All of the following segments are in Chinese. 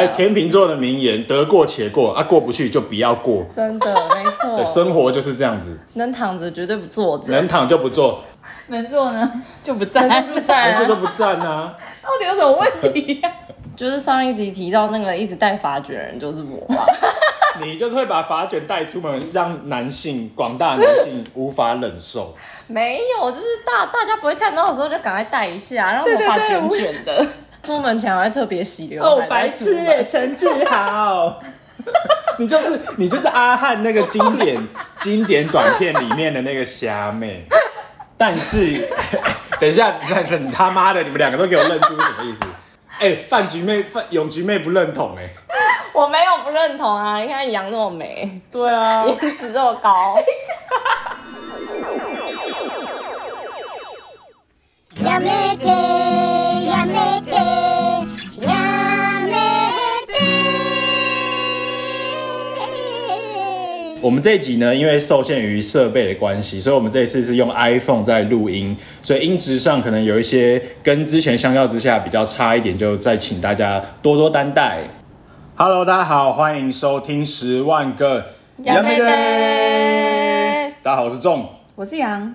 还有天秤座的名言：得过且过啊，过不去就不要过。真的，没错。对，生活就是这样子。能躺着绝对不坐着，能躺就不坐，能坐呢就不站，就不站，就不站啊。到底有什么问题呀？就是上一集提到那个一直带发卷的人就是我吧。你就是会把发卷带出门，让男性广大男性无法忍受。没有，就是大大家不会看到的时候就赶快带一下，然后头发卷卷的。出门前还特别洗刘海。哦，白痴哎，陈志豪，你就是你就是阿汉那个经典经典短片里面的那个虾妹。但是，等一下，等你他妈的，你们两个都给我认出什么意思？哎、欸，饭局妹、饭永局妹不认同哎、欸。我没有不认同啊！你看杨那么美，对啊，颜值这么高。我们这一集呢，因为受限于设备的关系，所以我们这一次是用 iPhone 在录音，所以音质上可能有一些跟之前相较之下比较差一点，就再请大家多多担待。Hello，大家好，欢迎收听十万个杨。大家好，我是仲，我是杨。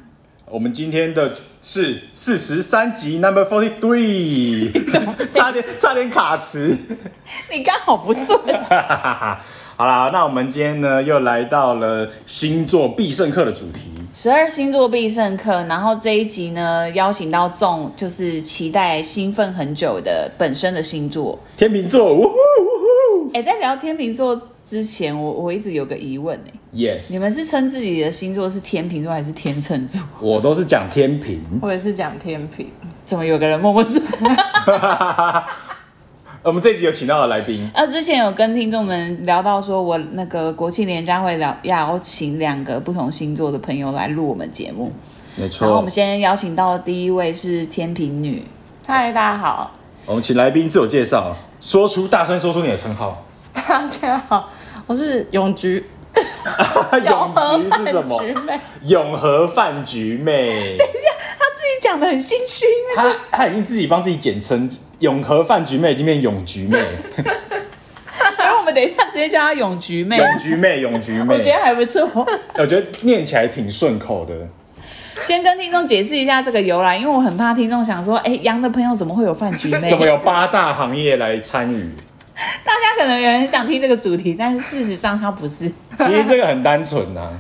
我们今天的是四十三集，Number Forty Three，差点差点卡词，你刚好不顺。好啦，那我们今天呢又来到了星座必胜客的主题，十二星座必胜客。然后这一集呢邀请到众，就是期待兴奋很久的本身的星座天秤座。呜呼呜呼！哎、欸，在聊天秤座之前，我我一直有个疑问哎。Yes，你们是称自己的星座是天秤座还是天秤座？我都是讲天平，我也是讲天平。怎么有个人默默是？我们这集有请到的来宾，呃，之前有跟听众们聊到，说我那个国庆连假会聊邀请两个不同星座的朋友来录我们节目。没错。然后我们先邀请到的第一位是天平女。嗨，大家好。我们请来宾自我介绍，说出大声说出你的称号。大家好，我是永菊。永菊是什么？永和饭局妹。等一下，他自己讲的很心虚。他他已经自己帮自己简称永和饭局妹，已经变永菊妹。所以我们等一下直接叫她永菊妹。永菊妹，永菊妹，我觉得还不错。我觉得念起来挺顺口的。先跟听众解释一下这个由来，因为我很怕听众想说，哎、欸，杨的朋友怎么会有饭局妹？怎么有八大行业来参与？大家可能也很想听这个主题，但是事实上它不是。其实这个很单纯呐、啊，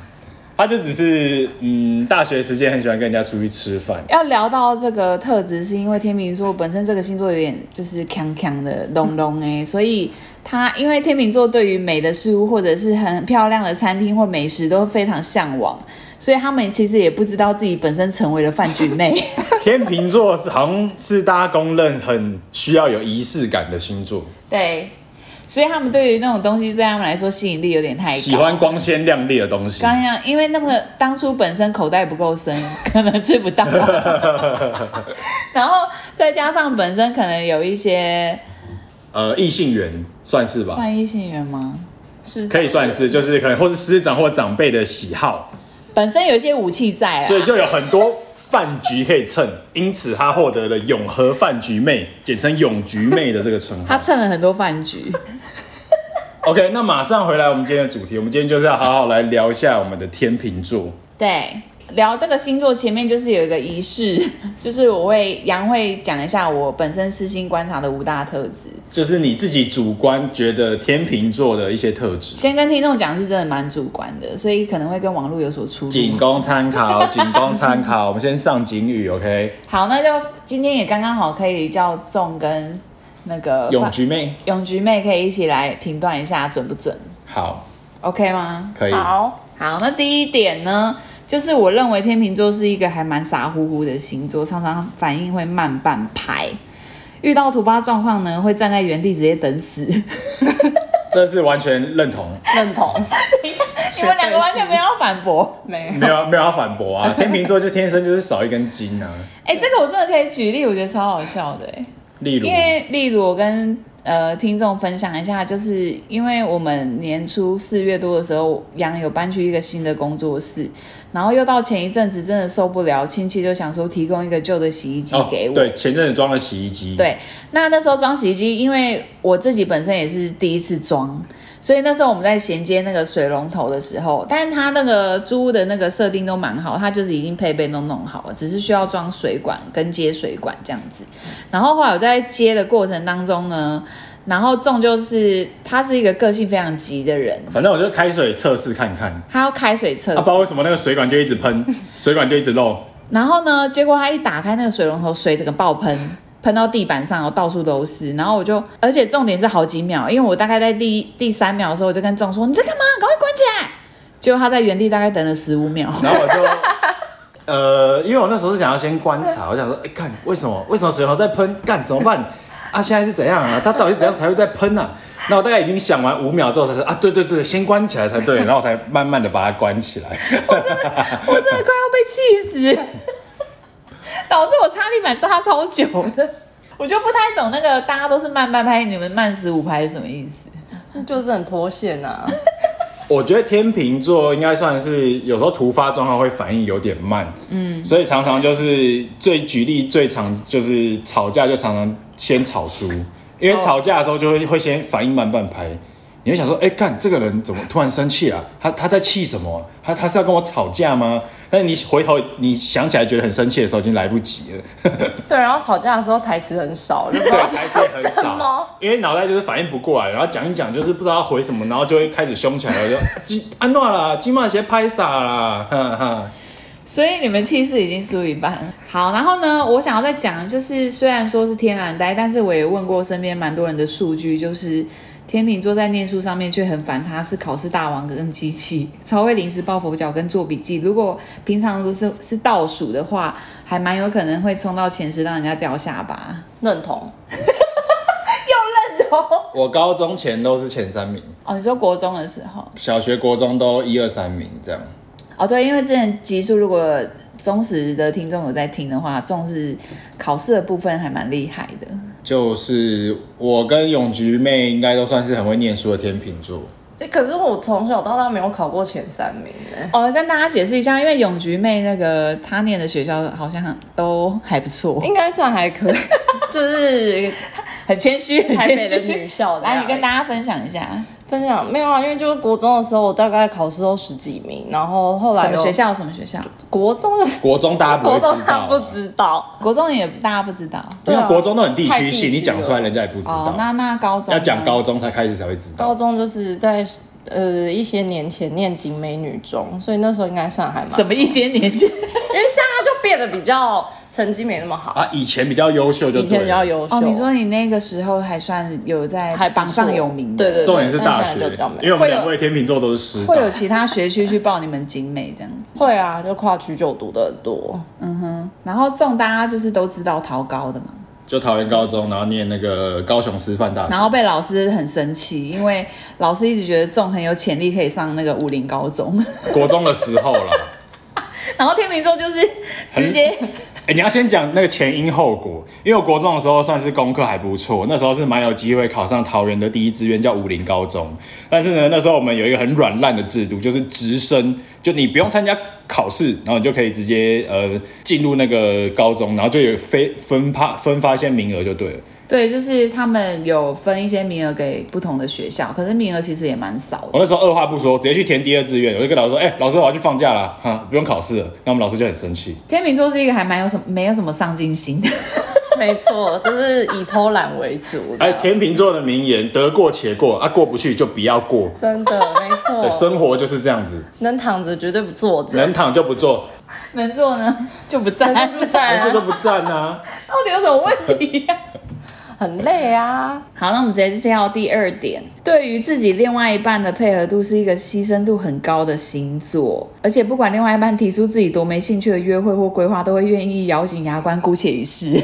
他就只是嗯，大学时间很喜欢跟人家出去吃饭。要聊到这个特质，是因为天秤座本身这个星座有点就是强强的隆隆哎，所以他因为天秤座对于美的事物或者是很漂亮的餐厅或美食都非常向往，所以他们其实也不知道自己本身成为了饭局妹。天秤座是好像是大家公认很需要有仪式感的星座。对，所以他们对于那种东西，对他们来说吸引力有点太高。喜欢光鲜亮丽的东西。刚刚因为那么当初本身口袋不够深，可能吃不到。然后再加上本身可能有一些，呃，异性缘算是吧？算异性缘吗？是，可以算是，就是可能或是师长或长辈的喜好，本身有一些武器在啊，所以就有很多。饭局可以蹭，因此他获得了永和饭局妹，简称永局妹的这个称号。他蹭了很多饭局。OK，那马上回来我们今天的主题，我们今天就是要好好来聊一下我们的天秤座。对。聊这个星座前面就是有一个仪式，就是我会杨会讲一下我本身私心观察的五大特质，就是你自己主观觉得天秤座的一些特质。先跟听众讲是真的蛮主观的，所以可能会跟网络有所出入。仅供参考，仅供参考。我们先上警语，OK？好，那就今天也刚刚好可以叫仲跟那个永菊妹，永菊妹可以一起来评断一下准不准？好，OK 吗？可以。好，好，那第一点呢？就是我认为天秤座是一个还蛮傻乎乎的星座，常常反应会慢半拍，遇到突发状况呢，会站在原地直接等死。这是完全认同，认同。你们两个完全没有要反驳，没有，没有，没有要反驳啊！天秤座就天生就是少一根筋啊。哎、欸，这个我真的可以举例，我觉得超好笑的哎。例如，因为例如我跟呃听众分享一下，就是因为我们年初四月多的时候，杨有搬去一个新的工作室，然后又到前一阵子真的受不了，亲戚就想说提供一个旧的洗衣机给我。哦、对，前阵子装了洗衣机。对，那那时候装洗衣机，因为我自己本身也是第一次装。所以那时候我们在衔接那个水龙头的时候，但是它那个租屋的那个设定都蛮好，它就是已经配备都弄好了，只是需要装水管跟接水管这样子。然后后来我在接的过程当中呢，然后仲就是他是一个个性非常急的人，反正我就开水测试看看，他要开水测试，他不知道为什么那个水管就一直喷，水管就一直漏。然后呢，结果他一打开那个水龙头，水整个爆喷。喷到地板上，到处都是。然后我就，而且重点是好几秒，因为我大概在第第三秒的时候，我就跟众说：“你在干嘛？赶快关起来！”结果他在原地大概等了十五秒。然后我就，呃，因为我那时候是想要先观察，我想说：“哎，看为什么？为什么水龙头在喷？干怎么办？啊，现在是怎样啊？他到底怎样才会在喷啊？”那我大概已经想完五秒之后才说：“啊，对对对，先关起来才对。”然后我才慢慢的把它关起来。我真的，我真的快要被气死。导致我擦地板擦超久的，我就不太懂那个大家都是慢半拍，你们慢十五拍是什么意思？就是很脱线啊。我觉得天秤座应该算是有时候突发状况会反应有点慢，嗯，所以常常就是最举例最常就是吵架就常常先吵输，因为吵架的时候就会会先反应慢半拍。你会想说，哎、欸，干这个人怎么突然生气啊？他他在气什么？他他是要跟我吵架吗？但是你回头你想起来觉得很生气的时候，已经来不及了。对，然后吵架的时候台词很少，就不知道台词很少，因为脑袋就是反应不过来，然后讲一讲就是不知道回什么，然后就会开始凶起来了，就金安诺啦，金马鞋拍傻啦，哈哈。所以你们气势已经输一半。好，然后呢，我想要再讲，就是虽然说是天然呆，但是我也问过身边蛮多人的数据，就是。天秤座在念书上面却很反差，是考试大王跟机器，超会临时抱佛脚跟做笔记。如果平常如果是是倒数的话，还蛮有可能会冲到前十，让人家掉下巴。认同，又认同。我高中前都是前三名。哦，你说国中的时候？小学、国中都一二三名这样。哦，对，因为之前集数如果忠实的听众有在听的话，重视考试的部分还蛮厉害的。就是我跟永菊妹应该都算是很会念书的天秤座。这可是我从小到大没有考过前三名哎。哦，跟大家解释一下，因为永菊妹那个她念的学校好像都还不错，应该算还可以，就是很谦虚，台北的女校。来，你跟大家分享一下。分享没有啊，因为就是国中的时候，我大概考试都十几名，然后后来什么学校？什么学校？国中的国中大家不知道，国中他不知道，国中也大家不知道，因为国中都很地区性，你讲出来人家也不知道。哦，那那高中要讲高中才开始才会知道。高中就是在。呃，一些年前念景美女中，所以那时候应该算还蛮。什么一些年前？因为现在就变得比较成绩没那么好啊。以前比较优秀就，就以前比较优秀。哦，你说你那个时候还算有在榜上有名的，对对，对。重点是大学，因为我们两位天秤座都是师。会有其他学区去报你们景美这样？会啊，就跨区就读的很多。嗯哼，然后这种大家就是都知道桃高的嘛。就桃园高中，然后念那个高雄师范大学，然后被老师很生气，因为老师一直觉得仲很有潜力可以上那个武林高中。国中的时候了，然后天秤座就是直接，哎、你要先讲那个前因后果，因为我国中的时候算是功课还不错，那时候是蛮有机会考上桃园的第一志愿叫武林高中，但是呢，那时候我们有一个很软烂的制度，就是直升，就你不用参加。考试，然后你就可以直接呃进入那个高中，然后就有非分发分发一些名额就对了。对，就是他们有分一些名额给不同的学校，可是名额其实也蛮少的。我那时候二话不说，直接去填第二志愿，我就跟老师说：“哎、欸，老师，我要去放假了，哈，不用考试了。”那我们老师就很生气。天秤座是一个还蛮有什么没有什么上进心的。没错，就是以偷懒为主。哎，天秤座的名言：得过且过啊，过不去就不要过。真的，没错。对，生活就是这样子。能躺着绝对不坐着，能躺就不坐，能坐呢就不站，就不站，能坐就不站啊。到底有什么问题呀？很累啊。好，那我们直接跳第二点。对于自己另外一半的配合度是一个牺牲度很高的星座，而且不管另外一半提出自己多没兴趣的约会或规划，都会愿意咬紧牙关姑且一试。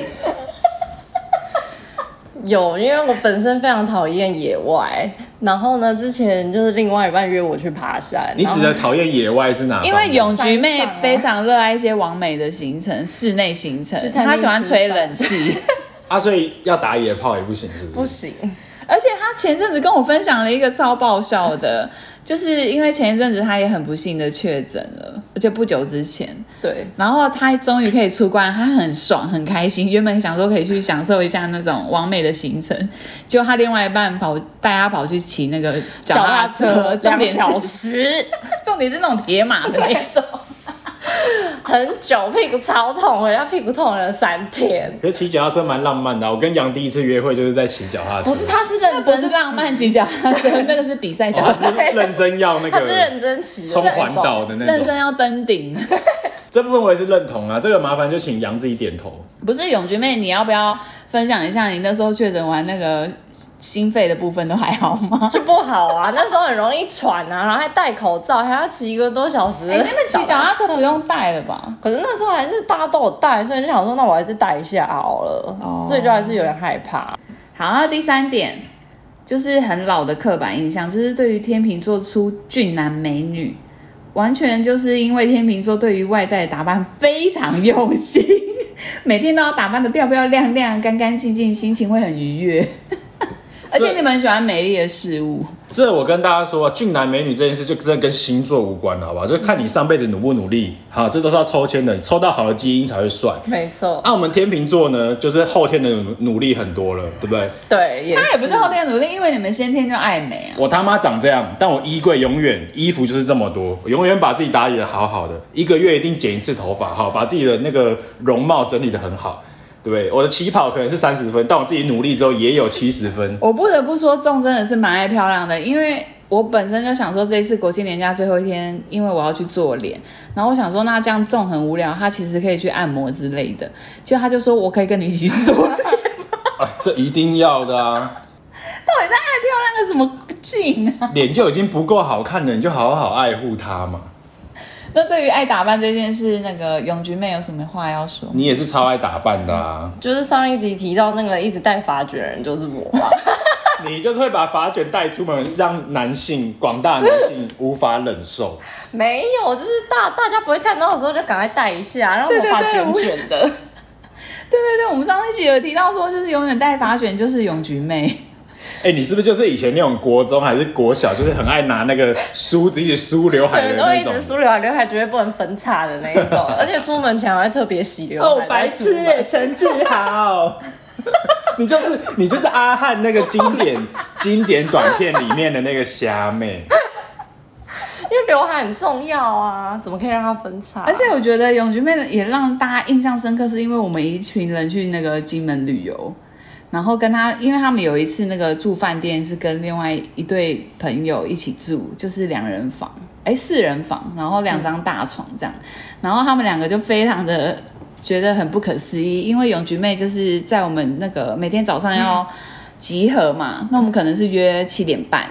有，因为我本身非常讨厌野外，然后呢，之前就是另外一半约我去爬山。你指的讨厌野外是哪？因为永菊妹非常热爱一些完美的行程，室内行程，她喜欢吹冷气。啊，所以要打野炮也不行，是不是？不行。而且他前阵子跟我分享了一个超爆笑的，就是因为前一阵子他也很不幸的确诊了，而且不久之前，对，然后他终于可以出关，他很爽很开心，原本想说可以去享受一下那种完美的行程，结果他另外一半跑带他跑去骑那个脚踏车，两小时，重点是那种铁马的那种。很久，屁股超痛，人家屁股痛了三天。可是骑脚踏车蛮浪漫的，我跟杨第一次约会就是在骑脚踏车。不是，他是认真浪漫骑脚踏车，那个是比赛脚踏车，认真要那个，他是认真骑，冲环岛的那种，认真要登顶。这部分我也是认同啊，这个麻烦就请杨自己点头。不是永菊妹，你要不要分享一下你那时候确诊完那个心肺的部分都还好吗？就不好啊，那时候很容易喘啊，然后还戴口罩，还要骑一个多小时。哎、欸，那边 骑脚踏车不用戴了吧？可是那时候还是大家都有戴，所以就想说，那我还是戴一下好了。哦、所以就还是有点害怕。好，那第三点就是很老的刻板印象，就是对于天秤座出俊男美女。完全就是因为天秤座对于外在的打扮非常用心，每天都要打扮得漂漂亮亮、干干净净，心情会很愉悦。而且你们很喜欢美丽的事物。这我跟大家说，俊男美女这件事就真的跟星座无关了，好吧？就看你上辈子努不努力，好，这都是要抽签的，抽到好的基因才会算。没错。那我们天秤座呢，就是后天的努力很多了，对不对？对，也是。他也不是后天的努力，因为你们先天就爱美啊。我他妈长这样，但我衣柜永远衣服就是这么多，我永远把自己打理的好好的，一个月一定剪一次头发，好，把自己的那个容貌整理的很好。对，我的起跑可能是三十分，但我自己努力之后也有七十分。我不得不说，仲真的是蛮爱漂亮的，因为我本身就想说，这一次国庆年假最后一天，因为我要去做脸，然后我想说，那这样仲很无聊，他其实可以去按摩之类的，就他就说我可以跟你一起做脸啊，这一定要的啊！到底在爱漂亮个什么劲啊？脸就已经不够好看了，你就好好爱护它嘛。那对于爱打扮这件事，那个永菊妹有什么话要说？你也是超爱打扮的啊！就是上一集提到那个一直戴发卷的人就是我吧？你就是会把发卷带出门，让男性广大男性无法忍受。没有，就是大大家不会看到的时候就赶快戴一下，然后头发卷卷的。对对对，我们上一集有提到说，就是永远戴发卷就是永菊妹。哎、欸，你是不是就是以前那种国中还是国小，就是很爱拿那个梳子一直梳刘海的那种？对，都一直梳刘海，刘海绝对不能分叉的那一种。而且出门前还特别洗刘海。哦，白痴哎，陈志豪，你就是你就是阿汉那个经典 经典短片里面的那个虾妹。因为刘海很重要啊，怎么可以让它分叉？而且我觉得永菊妹也让大家印象深刻，是因为我们一群人去那个金门旅游。然后跟他，因为他们有一次那个住饭店是跟另外一对朋友一起住，就是两人房，哎，四人房，然后两张大床这样。然后他们两个就非常的觉得很不可思议，因为永菊妹就是在我们那个每天早上要集合嘛，那我们可能是约七点半。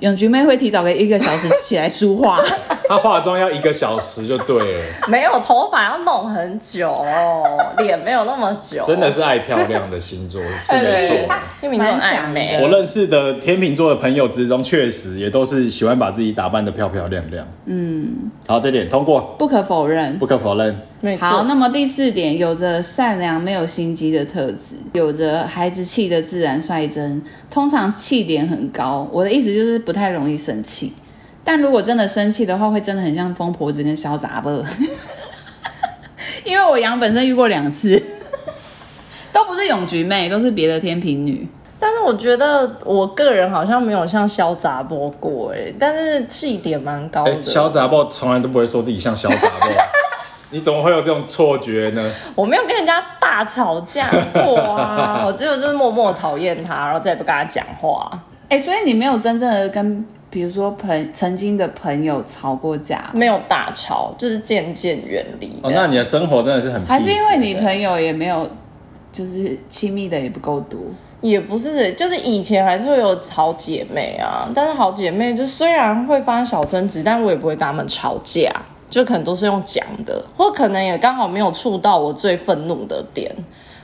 永菊妹会提早个一个小时起来梳化，她化妆要一个小时就对了。没有头发要弄很久哦，脸没有那么久。真的是爱漂亮的星座，是没错。天秤座爱美。我认识的天秤座的朋友之中，确实也都是喜欢把自己打扮的漂漂亮亮。嗯，好，这点通过，不可否认，不可否认。好，那么第四点，有着善良没有心机的特质，有着孩子气的自然率真，通常气点很高。我的意思就是不太容易生气，但如果真的生气的话，会真的很像疯婆子跟小杂货。因为我杨本身遇过两次，都不是永菊妹，都是别的天平女。但是我觉得我个人好像没有像肖杂波过哎，但是气点蛮高的。小杂波从来都不会说自己像小杂波。你怎么会有这种错觉呢？我没有跟人家大吵架过啊，我只有就是默默讨厌他，然后再也不跟他讲话。哎、欸，所以你没有真正的跟，比如说朋曾经的朋友吵过架？没有大吵，就是渐渐远离。哦，那你的生活真的是很……还是因为你朋友也没有，就是亲密的也不够多？也不是，就是以前还是会有好姐妹啊，但是好姐妹就虽然会发生小争执，但我也不会跟他们吵架。就可能都是用讲的，或可能也刚好没有触到我最愤怒的点，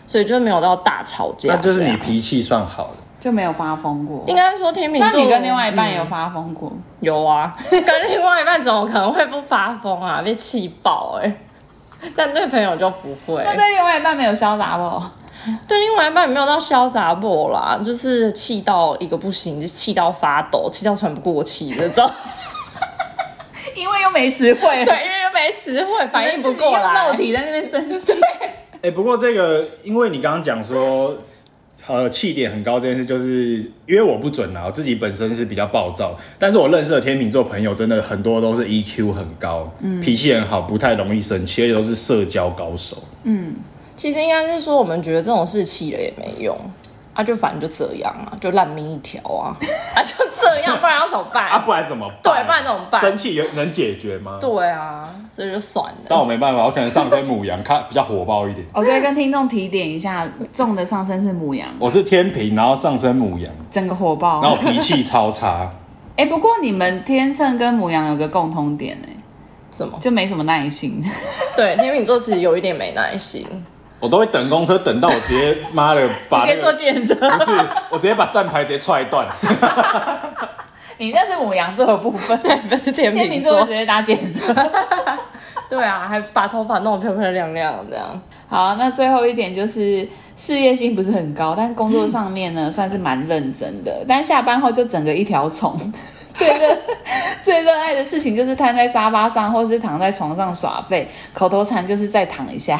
所以就没有到大吵架。那就是你脾气算好的，就没有发疯过。应该说天秤座，那你跟另外一半有发疯过？有啊，跟另外一半怎么可能会不发疯啊？被气爆哎、欸！但对朋友就不会。那对另外一半没有潇洒不？对另外一半没有到潇洒不啦，就是气到一个不行，就气到发抖，气到喘不过气那种。因为又没词汇，对，因为又没词汇，反应不过来，肉体在那边生气。对，哎、欸，不过这个，因为你刚刚讲说，呃，气点很高这件事，就是因为我不准啊，我自己本身是比较暴躁，但是我认识的天秤座朋友，真的很多都是 EQ 很高，嗯，脾气很好，不太容易生气，而且都是社交高手。嗯，其实应该是说，我们觉得这种事气了也没用。啊，就反正就这样啊，就烂命一条啊，啊就这样，不然要怎么办？啊，不然怎么办？对，不然怎么办？生气有能解决吗？对啊，所以就算了。但我没办法，我可能上升母羊，看比较火爆一点。我可以跟听众提点一下，重的上升是母羊，我是天平，然后上升母羊，整个火爆，然后脾气超差。哎、欸，不过你们天秤跟母羊有个共通点哎、欸，什么？就没什么耐心。对，天秤座其实有一点没耐心。我都会等公车，等到我直接妈的把、那个，直接坐计程车，不是，我直接把站牌直接踹断。你那是母羊座的部分，对，不是天秤座，直接搭计程车。对啊，还把头发弄得漂漂亮亮这样。好，那最后一点就是事业心不是很高，但工作上面呢算是蛮认真的，但下班后就整个一条虫。最热最热爱的事情就是瘫在沙发上，或是躺在床上耍废，口头禅就是再躺一下。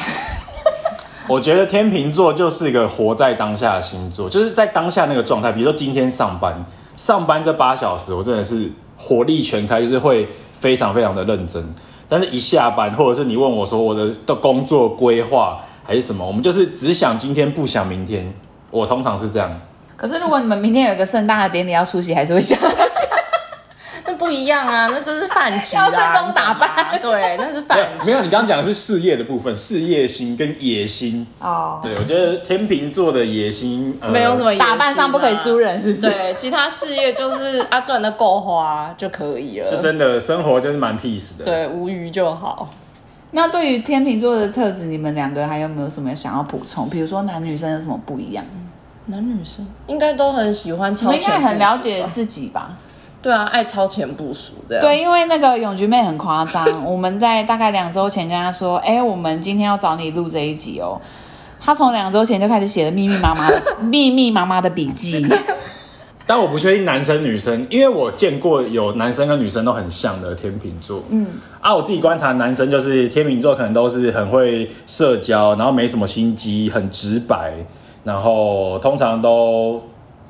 我觉得天秤座就是一个活在当下的星座，就是在当下那个状态。比如说今天上班，上班这八小时，我真的是火力全开，就是会非常非常的认真。但是，一下班，或者是你问我说我的的工作规划还是什么，我们就是只想今天，不想明天。我通常是这样。可是，如果你们明天有一个盛大的典礼要出席，还是会想。不一样啊，那就是饭局啊，要盛装打扮。对，那是饭局。没有，你刚刚讲的是事业的部分，事业心跟野心。哦，对，我觉得天秤座的野心、呃、没有什么野心、啊，打扮上不可以输人，是不是？对，其他事业就是啊，赚的够花就可以了。是真的，生活就是蛮 peace 的。对，无余就好。那对于天秤座的特质，你们两个还有没有什么想要补充？比如说男女生有什么不一样？男女生应该都很喜欢超前，应该很了解自己吧。对啊，爱超前部署的。对，因为那个永菊妹很夸张，我们在大概两周前跟她说，哎、欸，我们今天要找你录这一集哦。她从两周前就开始写了密密麻麻、密密麻麻的笔记。但我不确定男生女生，因为我见过有男生跟女生都很像的天秤座。嗯，啊，我自己观察男生就是天秤座，可能都是很会社交，然后没什么心机，很直白，然后通常都。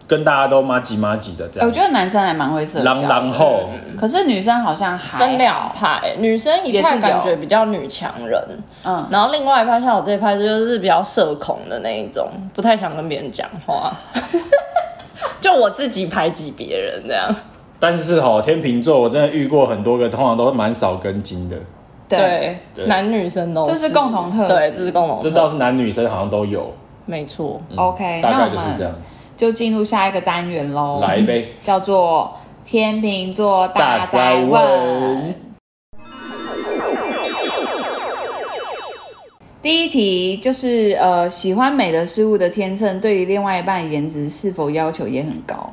跟大家都麻吉麻吉的这样，我觉得男生还蛮会社交，然后，可是女生好像还分两派，女生一派感觉比较女强人，嗯，然后另外一派像我这一派就是比较社恐的那一种，不太想跟别人讲话，就我自己排挤别人这样。但是哈，天秤座我真的遇过很多个，通常都蛮少根筋的，对，对。男女生都是，这是共同特质，对，这是共同特，这倒是男女生好像都有，没错、嗯、，OK，大概就是这样。就进入下一个单元喽，来呗，叫做天秤座大灾问。第一题就是呃，喜欢美的事物的天秤，对于另外一半颜值是否要求也很高？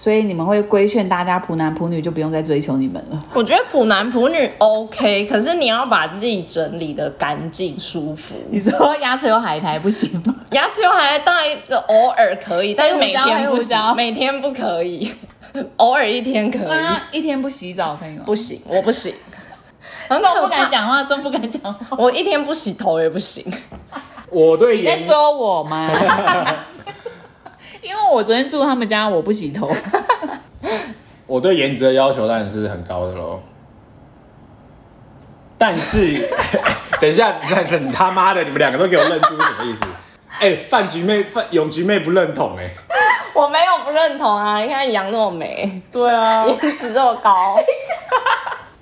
所以你们会规劝大家普男普女就不用再追求你们了。我觉得普男普女 OK，可是你要把自己整理的干净舒服。你说牙齿有海苔不行吗？牙齿有海苔当然偶尔可以，但是每天不行，每天不可以，偶尔一天可以。一天不洗澡可以吗？不行，我不行。真不敢讲话，真不敢讲话。我一天不洗头也不行。我对你在说我吗？因为我昨天住他们家，我不洗头。我对颜值的要求当然是很高的喽。但是，等一下，你他妈的，你们两个都给我认出，什么意思？哎、欸，饭局妹、饭永菊妹不认同哎、欸。我没有不认同啊！你看杨那么美，对啊，颜值这么高，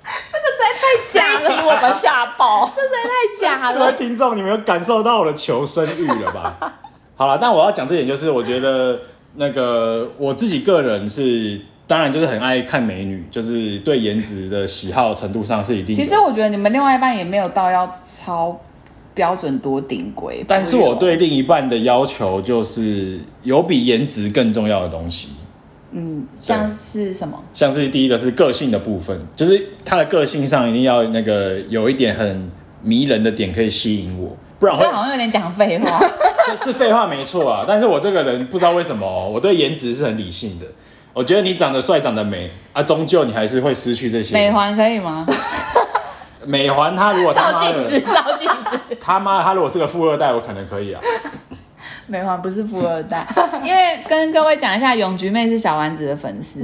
这个实在太假了，这一集我们吓爆，这实在太假了。各位听众，你们有感受到我的求生欲了吧？好了，但我要讲这点，就是我觉得那个我自己个人是，当然就是很爱看美女，就是对颜值的喜好程度上是一定。其实我觉得你们另外一半也没有到要超标准多顶规，但是我对另一半的要求就是有比颜值更重要的东西。嗯，像是什么？像是第一个是个性的部分，就是他的个性上一定要那个有一点很迷人的点可以吸引我，不然会这好像有点讲废话。是废话没错啊，但是我这个人不知道为什么、喔，我对颜值是很理性的。我觉得你长得帅、长得美啊，终究你还是会失去这些。美环可以吗？美环他如果他照镜子，照镜子。他妈，他如果是个富二代，我可能可以啊。美环不是富二代，因为跟各位讲一下，永菊妹是小丸子的粉丝。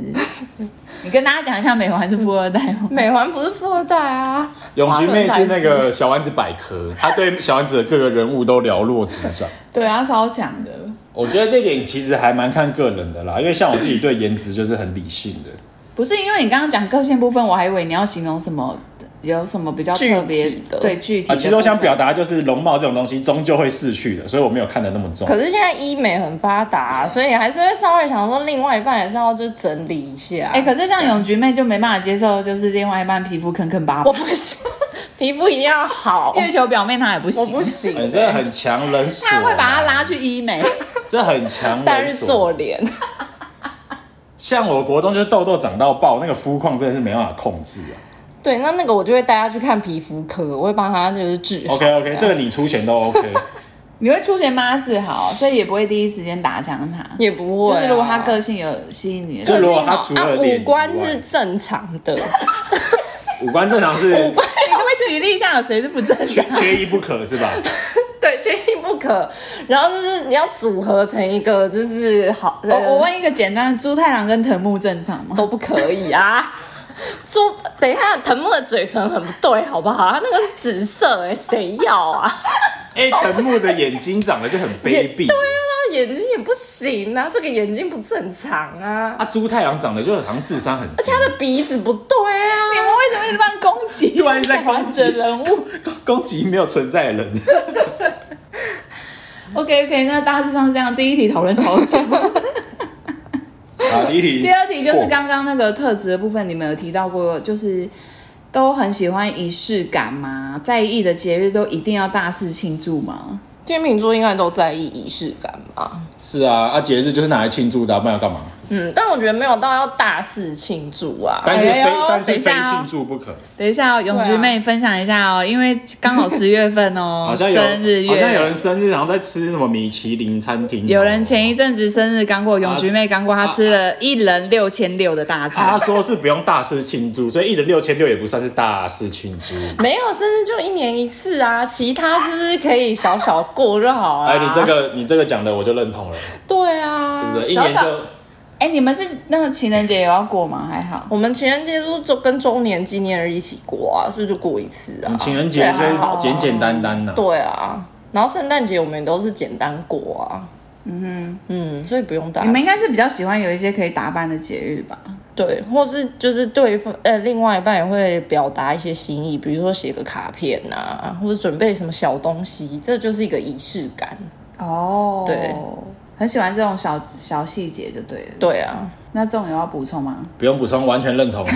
你跟大家讲一下，美环是富二代吗？美环不是富二代啊。永菊妹是那个小丸子百科，她对小丸子的各个人物都了若指掌。对啊，超强的。我觉得这点其实还蛮看个人的啦，因为像我自己对颜值就是很理性的。不是因为你刚刚讲个性部分，我还以为你要形容什么。有什么比较特别的？对，具体的。其实我想表达就是容貌这种东西终究会逝去的，所以我没有看得那么重。可是现在医美很发达，啊，所以还是会稍微想说，另外一半也是要就整理一下。哎，欸，可是像永菊妹就没办法接受，就是另外一半皮肤坑坑巴巴。我不行，皮肤一定要好。月球表面她也不行，我不行，欸。你真的很强人所，他会把她拉去医美，这很强人。但是做脸。像我国中就是痘痘长到爆，那个肤况真的是没办法控制啊。对，那那个我就会带他去看皮肤科，我会帮他就是治。OK OK，这个你出钱都 OK。你会出钱帮他治好，所以也不会第一时间打枪他。也不会、啊，就是如果他个性有吸引你的，就如果他除了啊，五官是正常的。五官正常是。五官，你会举例一下有谁是不正常？缺缺一不可是吧？对，缺一不可。然后就是你要组合成一个就是好。我我问一个简单的：猪太郎跟藤木正常吗？都不可以啊。猪，等一下，藤木的嘴唇很不对，好不好？他那个是紫色，哎，谁要啊？哎、欸，藤木的眼睛长得就很卑鄙。对啊，他的眼睛也不行啊，这个眼睛不正常啊。啊，猪太郎长得就好像智商很低，而且他的鼻子不对啊。你们为什么一直乱攻击？突然在攻击人物，攻击没有存在的人。OK OK，那大致上是这样，第一题讨论好久。啊、第，第二题就是刚刚那个特质的部分，你们有提到过，就是都很喜欢仪式感吗？在意的节日都一定要大肆庆祝吗？天秤座应该都在意仪式感吧？是啊，啊节日就是拿来庆祝的，不然要干嘛？嗯，但我觉得没有到要大肆庆祝啊，但是非、哎、但是非庆祝不可。等一下哦，永菊妹分享一下哦，因为刚好十月份哦，好像有生日月，好像有人生日，然后在吃什么米其林餐厅。有人前一阵子生日刚过，永菊妹刚过，她吃了一人六千六的大餐。他说是不用大肆庆祝，所以一人六千六也不算是大肆庆祝。没有生日就一年一次啊，其他是可以小小过就好啊。哎，你这个你这个讲的我就认同了。对啊，对不对？一年就。小小哎、欸，你们是那个情人节也要过吗？还好，我们情人节都就跟周年纪念日一起过啊，所以就过一次啊。情人节就简简单单的、啊。对啊，然后圣诞节我们也都是简单过啊。嗯哼，嗯，所以不用打。你们应该是比较喜欢有一些可以打扮的节日吧？对，或是就是对方呃，另外一半也会表达一些心意，比如说写个卡片啊，或者准备什么小东西，这就是一个仪式感。哦，对。很喜欢这种小小细节，就对了。对啊，那这种有要补充吗？不用补充，完全认同。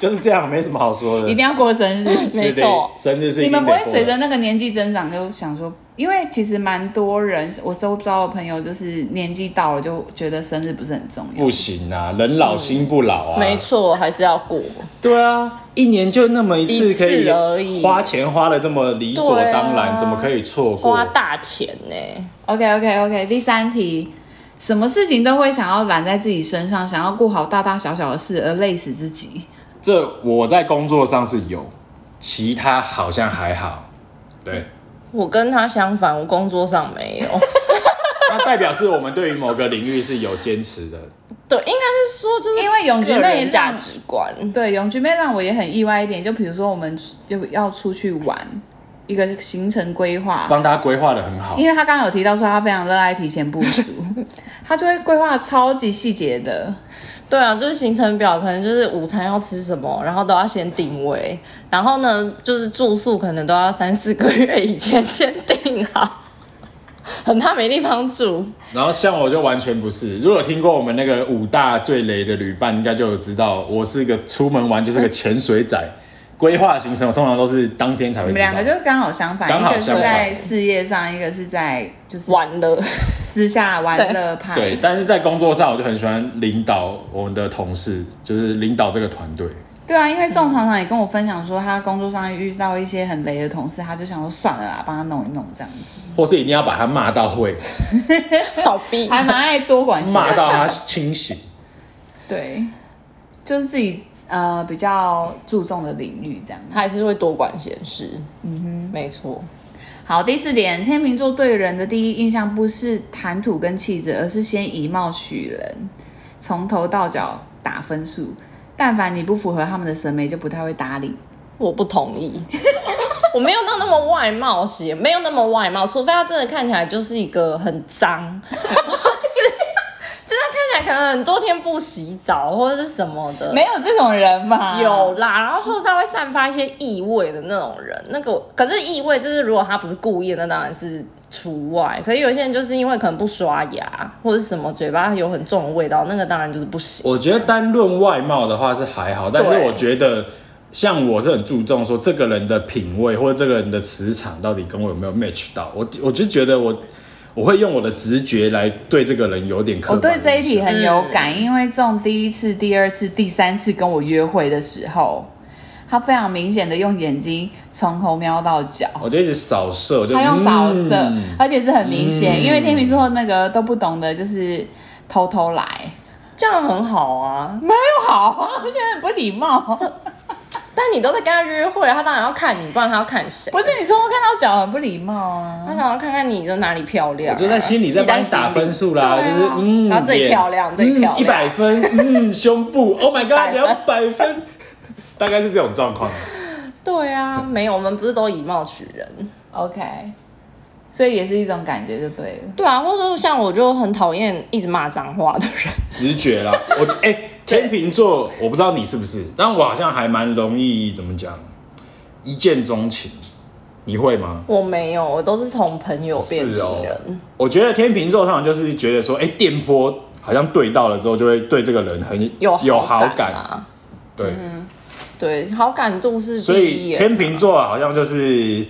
就是这样，没什么好说的。一定要过生日，没错，生日是。你们不会随着那个年纪增长就想说，因为其实蛮多人，我周遭的朋友就是年纪到了就觉得生日不是很重要。不行啊，人老心不老啊。嗯、没错，还是要过。对啊，一年就那么一次，可以而已。花钱花的这么理所当然，啊、怎么可以错过？花大钱呢？OK OK OK，第三题，什么事情都会想要揽在自己身上，想要顾好大大小小的事而累死自己。这我在工作上是有，其他好像还好。对，我跟他相反，我工作上没有。那代表是我们对于某个领域是有坚持的。对，应该是说就是因为永菊妹价值观。对，永菊妹让我也很意外一点，就比如说我们就要出去玩，一个行程规划，帮大家规划的很好。因为他刚刚有提到说他非常热爱提前部署，他就会规划超级细节的。对啊，就是行程表，可能就是午餐要吃什么，然后都要先定位，然后呢，就是住宿可能都要三四个月以前先定好，很怕没地方住。然后像我就完全不是，如果听过我们那个五大最雷的旅伴，应该就有知道，我是一个出门玩就是个潜水仔。规划行程，我通常都是当天才会。你们两个就刚好相反，一个是在事业上，一个是在就是玩乐，私下玩乐派。对，但是在工作上，我就很喜欢领导我们的同事，就是领导这个团队。对啊，因为仲常常也跟我分享说，他工作上遇到一些很雷的同事，他就想说算了啦，帮他弄一弄这样子，或是一定要把他骂到会，好逼，还蛮爱多管闲，骂到他清醒。对，就是自己呃比较注重的领域这样，他还是会多管闲事。嗯哼，没错。好，第四点，天秤座对人的第一印象不是谈吐跟气质，而是先以貌取人，从头到脚打分数。但凡你不符合他们的审美，就不太会搭理。我不同意，我没有到那么外貌型，没有那么外貌，除非他真的看起来就是一个很脏，起来可能很多天不洗澡或者是什么的，没有这种人吧？有啦，然后后上会散发一些异味的那种人，那个可是异味就是如果他不是故意的，那当然是。除外，可是有些人就是因为可能不刷牙或者什么，嘴巴有很重的味道，那个当然就是不行。我觉得单论外貌的话是还好，但是我觉得像我是很注重说这个人的品味或者这个人的磁场到底跟我有没有 match 到。我我就觉得我我会用我的直觉来对这个人有点刻。我对这一题很有感，嗯、因为这种第一次、第二次、第三次跟我约会的时候。他非常明显的用眼睛从头瞄到脚，我就一直扫射，就他用扫射，嗯、而且是很明显，嗯、因为天秤座那个都不懂得就是偷偷来，这样很好啊，没有好啊，现在很不礼貌。但你都在跟他约会，他当然要看你，不然他要看谁？不是你说我看到脚很不礼貌啊，他想要看看你就哪里漂亮，啊，我就在心里在帮你打分数啦，啊、就是嗯，然后最漂亮，最漂亮，一百分，嗯，胸部，Oh my God，两百分。大概是这种状况。对啊，没有，我们不是都以貌取人，OK，所以也是一种感觉就对了。对啊，或者说像我就很讨厌一直骂脏话的人。直觉啦，我哎、欸，天秤座，我不知道你是不是，但我好像还蛮容易怎么讲，一见钟情。你会吗？我没有，我都是从朋友变情人。哦、我觉得天秤座通常就是觉得说，哎、欸，电波好像对到了之后，就会对这个人很有好感啊。对。嗯对，好感度是。所以天秤座好像就是，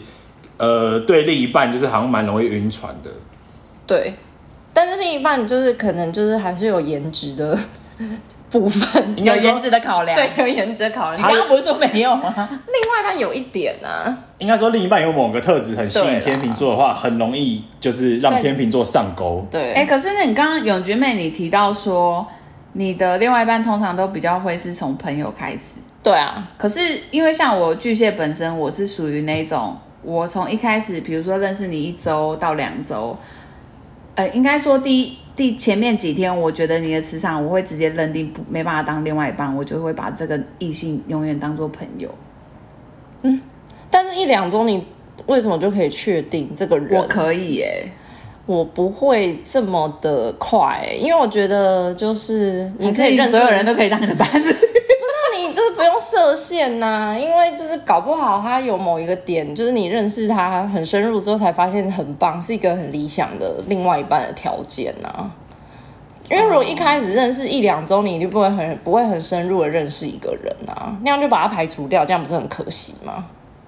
呃，对另一半就是好像蛮容易晕船的。对，但是另一半就是可能就是还是有颜值的 部分，有颜值的考量。对，有颜值的考量。你刚刚不是说没有吗？另外一半有一点啊，应该说另一半有某个特质很吸引天秤座的话，很容易就是让天秤座上钩。对，哎、欸，可是那你刚刚永菊妹你提到说，你的另外一半通常都比较会是从朋友开始。对啊，可是因为像我巨蟹本身，我是属于那种，我从一开始，比如说认识你一周到两周，呃，应该说第一第前面几天，我觉得你的磁场，我会直接认定不没办法当另外一半，我就会把这个异性永远当做朋友。嗯，但是一两周你为什么就可以确定这个人？我可以耶、欸，我不会这么的快、欸，因为我觉得就是你可以所有人都可以当你的伴侣。你就是不用设限呐、因为就是搞不好他有某一个点，就是你认识他很深入之后才发现很棒，是一个很理想的另外一半的条件呐、因为如果一开始认识一两周，你就不会很不会很深入的认识一个人啊，那样就把他排除掉，这样不是很可惜吗？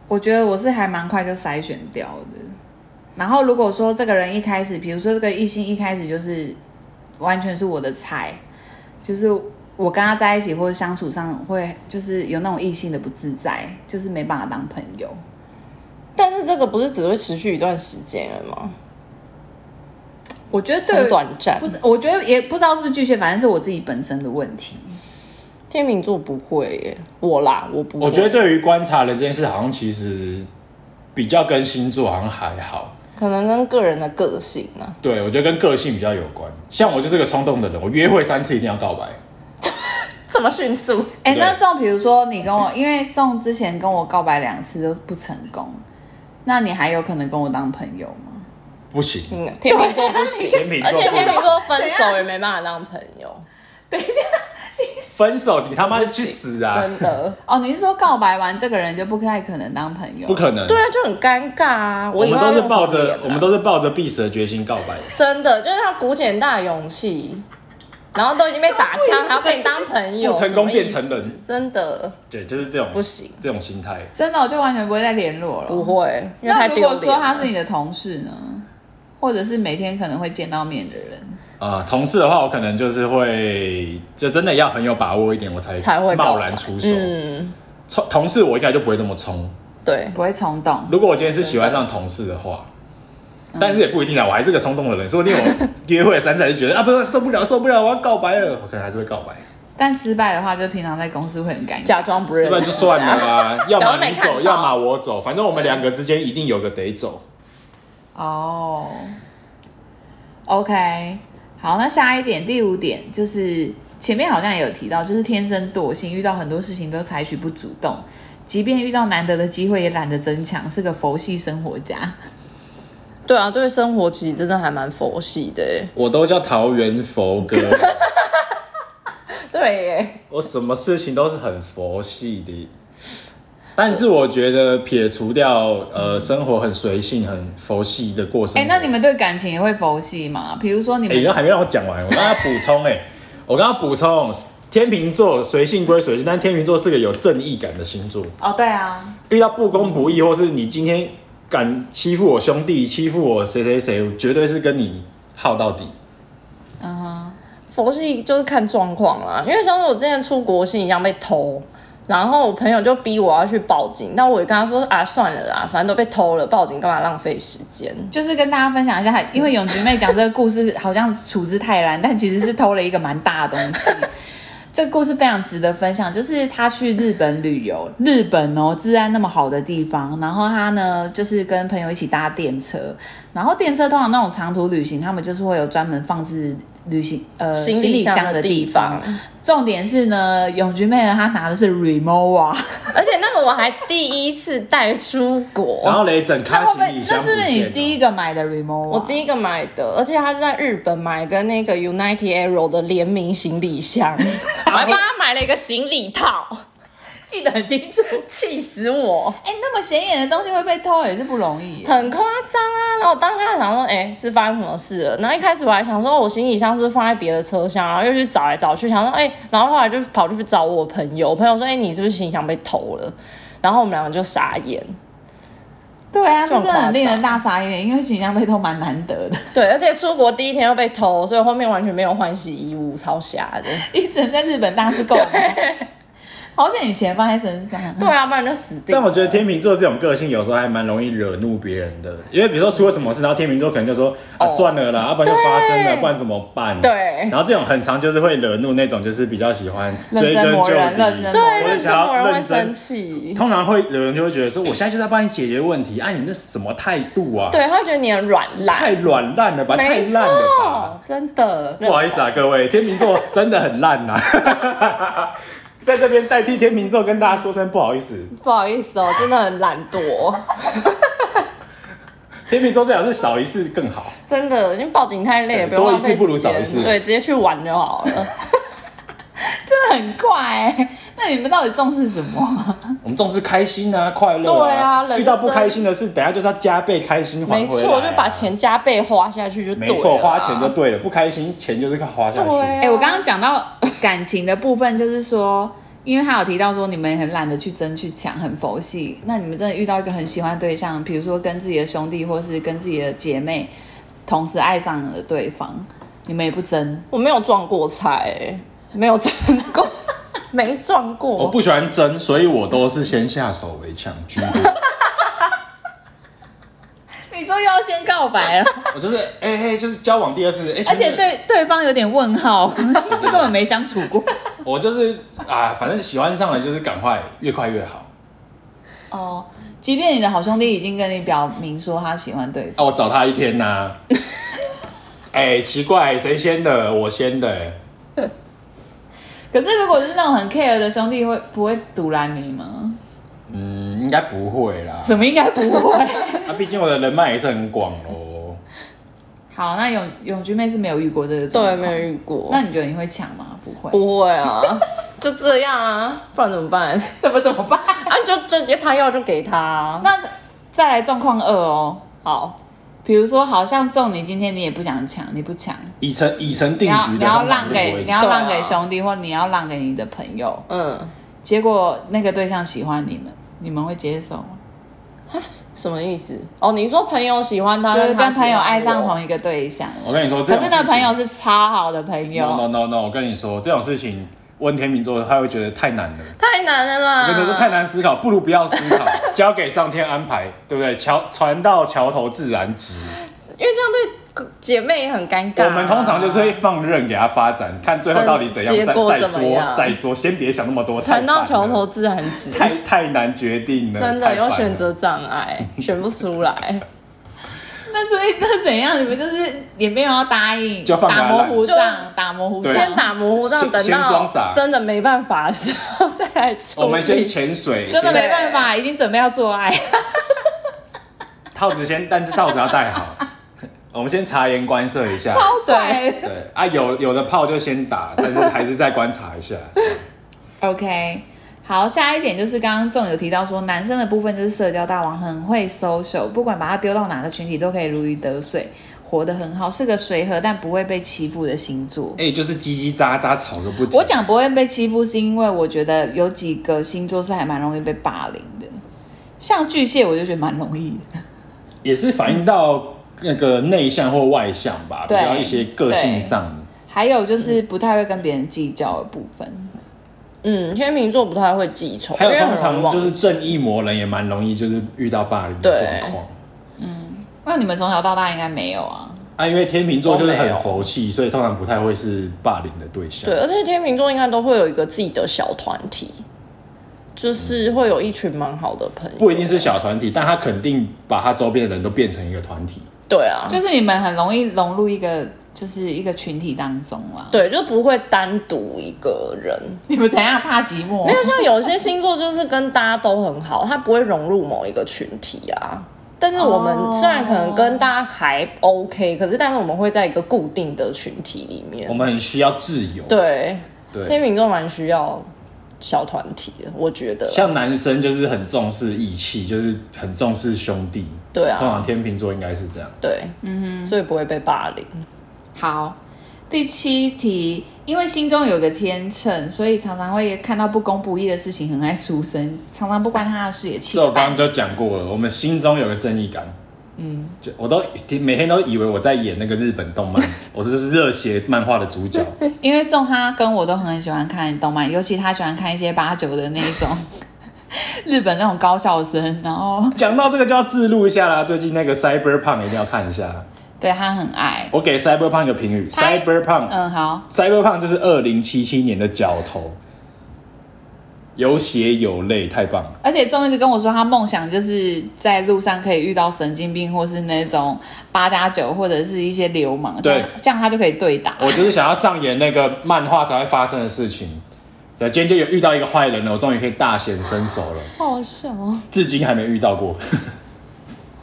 我觉得我是还蛮快就筛选掉的。然后如果说这个人一开始，比如说这个异性一开始就是完全是我的菜，就是。我跟他在一起或者相处上会就是有那种异性的不自在，就是没办法当朋友。但是这个不是只会持续一段时间了吗？我觉得很短暂。不是，我觉得也不知道是不是巨蟹，反正是我自己本身的问题。天秤座不会耶，我啦，我不会。我觉得对于观察的这件事，好像其实比较跟星座好像还好，可能跟个人的个性呢、啊。对，我觉得跟个性比较有关。像我就是个冲动的人，我约会三次一定要告白。这么迅速？哎、欸，那仲，比如说你跟我，因为这种之前跟我告白两次都不成功，那你还有可能跟我当朋友吗？不行，天秤座不行，天秤座，而且天秤座分手也没办法当朋友。等一下，分手你他妈去死啊！真的哦，你是说告白完这个人就不太可能当朋友？不可能，对啊，就很尴尬啊！我们都是抱着，我们都是抱着必死的决心告白。真的，就是他鼓起很大的勇气。然后都已经被打枪，还要被你当朋友，不成功变成人，真的。对，就是这种不行，这种心态。真的，我就完全不会再联络了。不会，因为太丢脸。那如果说他是你的同事呢？或者是每天可能会见到面的人？啊、呃，同事的话，我可能就是会，就真的要很有把握一点，我才才会贸然出手。嗯，同事我应该就不会这么冲，对，不会冲动。如果我今天是喜欢上同事的话，但是也不一定啊，我还是个冲动的人，说不定我 约会三次就觉得啊，不是受不了，受不了，我要告白了，我可能还是会告白。但失败的话，就平常在公司会很尴尬，假装不认识，失败就算了啊，要么你走，要么我走，反正我们两个之间一定有个得走。哦，OK。好，那下一点，第五点就是前面好像也有提到，就是天生惰性，遇到很多事情都采取不主动，即便遇到难得的机会也懒得争抢，是个佛系生活家。对啊，对生活其实真的还蛮佛系的。我都叫桃园佛哥。对耶，我什么事情都是很佛系的。但是我觉得撇除掉呃生活很随性很佛系的过程，哎、欸，那你们对感情也会佛系吗？比如说你们，哎、欸，还没让我讲完，我刚刚补充，哎，我刚刚补充，天秤座随性归随性，但天秤座是个有正义感的星座。哦，对啊，遇到不公不义，或是你今天敢欺负我兄弟，欺负我谁谁谁，绝对是跟你耗到底。嗯哼，佛系就是看状况啦，因为像是我之前出国行李箱被偷。然后我朋友就逼我要去报警，但我也跟他说啊，算了啦，反正都被偷了，报警干嘛浪费时间？就是跟大家分享一下，因为永菊妹讲这个故事好像处之泰然，但其实是偷了一个蛮大的东西。这个故事非常值得分享，就是他去日本旅游，日本哦，治安那么好的地方，然后他呢就是跟朋友一起搭电车，然后电车通常那种长途旅行，他们就是会有专门放置。旅行呃行李箱的地方，重点是呢，永菊妹呢，她拿的是 Remova，而且那个我还第一次带出国，然后嘞，整开行李箱，这是不是你第一个买的 Remova？我第一个买的，而且它是在日本买跟那个 United Arrow 的联名行李箱，我还帮他买了一个行李套。记得很清楚，气死我！哎、欸，那么显眼的东西会被偷也是不容易，很夸张啊！然后我当下想说，哎、欸，是发生什么事了？然后一开始我还想说，我行李箱是不是放在别的车厢？然后又去找来找去，想说，哎、欸，然后后来就跑去找我朋友，我朋友说，哎、欸，你是不是行李箱被偷了？然后我们两个就傻眼。对啊，这真的很令人大傻眼，因为行李箱被偷蛮难得的。对，而且出国第一天又被偷，所以后面完全没有换洗衣物，超瞎的。一整在日本大是够。好险以前放在身上，对啊，不然就死定了。但我觉得天秤座这种个性有时候还蛮容易惹怒别人的，因为比如说出了什么事，然后天秤座可能就说啊算了啦，要不然就发生了，不然怎么办？对。然后这种很常就是会惹怒那种就是比较喜欢追根究底，对，或者想要认真生气。通常会有人就会觉得说，我现在就是要帮你解决问题，哎，你那什么态度啊？对，他会觉得你很软烂，太软烂了吧？太烂了吧？真的。不好意思啊，各位，天秤座真的很烂呐。在这边代替天秤座跟大家说声不好意思，不好意思哦，真的很懒惰。天秤座最好是少一次更好，真的，因为报警太累，不用多一次不如少一次，对，直接去玩就好了。真的很怪欸，那你们到底重视什么？我们重视开心啊，快乐啊。对啊，遇到不开心的事，等下就是要加倍开心还回来。没错，就把钱加倍花下去就对了。没错，花钱就对了，不开心钱就是靠花下去。哎，我刚刚讲到感情的部分，就是说。因为他有提到说你们很懒得去争去抢，很佛系。那你们真的遇到一个很喜欢的对象，比如说跟自己的兄弟或是跟自己的姐妹同时爱上了对方，你们也不争？我没有撞过菜，没有争过，没撞过。我不喜欢争，所以我都是先下手为强居多。你说又要先告白了？我就是哎哎，就是交往第二次，而且对对方有点问号，根本没相处过。我就是啊，反正喜欢上了就是赶快，越快越好。哦，即便你的好兄弟已经跟你表明说他喜欢对方，啊，我找他一天呐，啊。哎、欸，奇怪，谁先的？我先的。可是如果是那种很 care 的兄弟，会不会阻拦你吗？嗯，应该不会啦。怎么应该不会？啊，毕竟我的人脉也是很广哦。好，那永永菊妹是没有遇过这个状况，对，没有遇过。那你觉得你会抢吗？不会，不会啊，就这样啊，不然怎么办？怎么怎么办？啊，就就就他要就给他啊。那再来状况二哦，好，比如说好像中你今天你也不想抢，你不抢，已成已成定局的，你要让给你要让给兄弟，或你要让给你的朋友，嗯，结果那个对象喜欢你们，你们会接受吗？什么意思？哦，你说朋友喜欢他，就是跟朋友爱上同一个对象。我跟你说，可是那朋友是超好的朋友。No no no no！我跟你说，这种事情问天秤座，他会觉得太难了，太难了啦！我跟你说，太难思考，不如不要思考，交给上天安排，对不对？桥船到桥头自然直。因为这样对。姐妹也很尴尬、啊。我们通常就是会放任给他发展，看最后到底怎样，再再说再说，先别想那么多。船到桥头自然直，太太难决定了，真的有选择障碍，选不出来。那所以那怎样？你们就是也没有要答应，就放打模糊仗，打模糊仗，先打模糊仗，等到真的没办法的时候再来处理。我们先潜水，真的没办法，已经准备要做爱。套子先，但是套子要戴好。我们先察言观色一下，超对对啊，有有的炮就先打，但是还是再观察一下。OK，好，下一点就是刚刚仲有提到说，男生的部分就是社交大王，很会 social，不管把他丢到哪个群体都可以如鱼得水，活得很好，是个随和但不会被欺负的星座。哎、欸，就是叽叽喳喳吵个不停。我讲不会被欺负，是因为我觉得有几个星座是还蛮容易被霸凌的，像巨蟹，我就觉得蛮容易的，也是反映到、嗯。那个内向或外向吧，比较一些个性上。还有就是不太会跟别人计较的部分。嗯，天秤座不太会记仇。还有通常就是正义魔人也蛮容易就是遇到霸凌的状况。嗯，那你们从小到大应该没有啊？啊，因为天秤座就是很佛系，所以通常不太会是霸凌的对象。对，而且天秤座应该都会有一个自己的小团体，就是会有一群蛮好的朋友。不一定是小团体，但他肯定把他周边的人都变成一个团体。对啊，就是你们很容易融入一个，就是一个群体当中啊。对，就不会单独一个人。你们怎样怕寂寞？没有，像有些星座就是跟大家都很好，他不会融入某一个群体啊。但是我们虽然可能跟大家还 OK，可是但是我们会在一个固定的群体里面。我们很需要自由。对，对，天秤座蛮需要小团体的，我觉得。像男生就是很重视义气，就是很重视兄弟。对啊，通常天秤座应该是这样。对，嗯哼，所以不会被霸凌。好，第七题，因为心中有个天秤，所以常常会看到不公不义的事情，很爱出声，常常不关他的事也气。这我刚刚就讲过了，我们心中有个正义感。嗯，就我都每天都以为我在演那个日本动漫，我就是热血漫画的主角。因为仲他跟我都很喜欢看动漫，尤其他喜欢看一些八九的那种。日本那种高校生，然后讲到这个就要自录一下啦。最近那个 Cyberpunk 一定要看一下，对他很爱。我给 Cyberpunk 一个评语，Cyberpunk，嗯好，Cyberpunk 就是二零七七年的角头，有血有泪，太棒了。而且仲一直跟我说，他梦想就是在路上可以遇到神经病，或是那种八加九，或者是一些流氓，对，这样他就可以对打。我就是想要上演那个漫画才会发生的事情。今天就有遇到一个坏人了，我终于可以大显身手了。好笑哦，至今还没遇到过。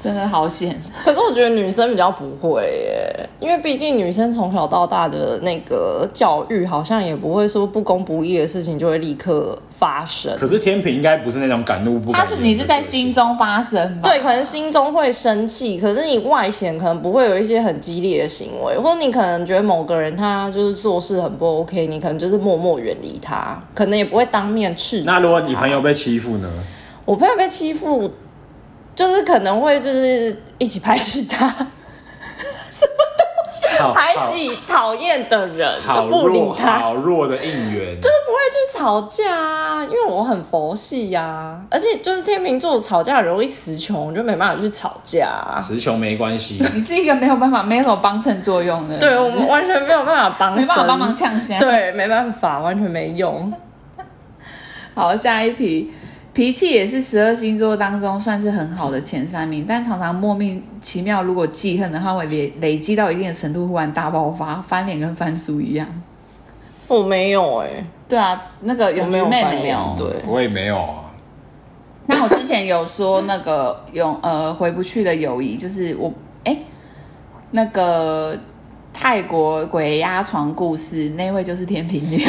真的好险，可是我觉得女生比较不会耶，因为毕竟女生从小到大的那个教育，好像也不会说不公不义的事情就会立刻发生。可是天平应该不是那种敢怒不敢，他是你是在心中发生吧？对，可能心中会生气，可是你外显可能不会有一些很激烈的行为，或者你可能觉得某个人他就是做事很不 OK，你可能就是默默远离他，可能也不会当面斥责。那如果你朋友被欺负呢？我朋友被欺负。就是可能会就是一起排挤他，什么东西？排挤讨厌的人就不理他，好弱的应援，就是不会去吵架啊，因为我很佛系呀、啊，而且就是天秤座吵架容易词穷，就没办法去吵架、啊。词穷没关系，你是一个没有办法、没有什么帮衬作用的，对我们完全没有办法帮，没办法帮忙呛声，对，没办法，完全没用。好，下一题。脾气也是十二星座当中算是很好的前三名，但常常莫名其妙，如果记恨的话，会累累积到一定的程度，忽然大爆发，翻脸跟翻书一样。我没有哎、欸，对啊，那个有妹妹没有，对，我也没有啊。那我之前有说那个永呃回不去的友谊，就是我哎、欸、那个泰国鬼压床故事，那位就是天平女。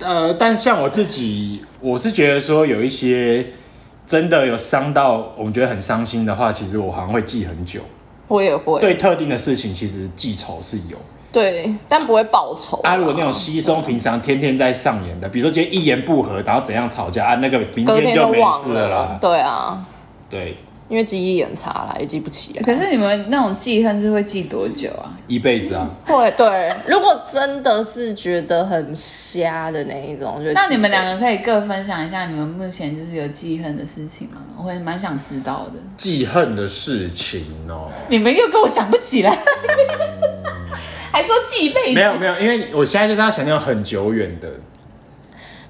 呃，但像我自己，我是觉得说有一些真的有伤到我们觉得很伤心的话，其实我好像会记很久。我也会。对特定的事情，其实记仇是有。对，但不会报仇。啊，如果那种稀松平常、天天在上演的，比如说今天一言不合，然后怎样吵架啊，那个明天就没事了啦。对啊，对。因为记忆力很差啦，也记不起。可是你们那种记恨是会记多久啊？一辈子啊。会，对。如果真的是觉得很瞎的那一种，就那你们两个可以各分享一下你们目前就是有记恨的事情吗？我会蛮想知道的。记恨的事情哦。你们又跟我想不起来，嗯、还说记一辈子？没有没有，因为我现在就是要想那种很久远的。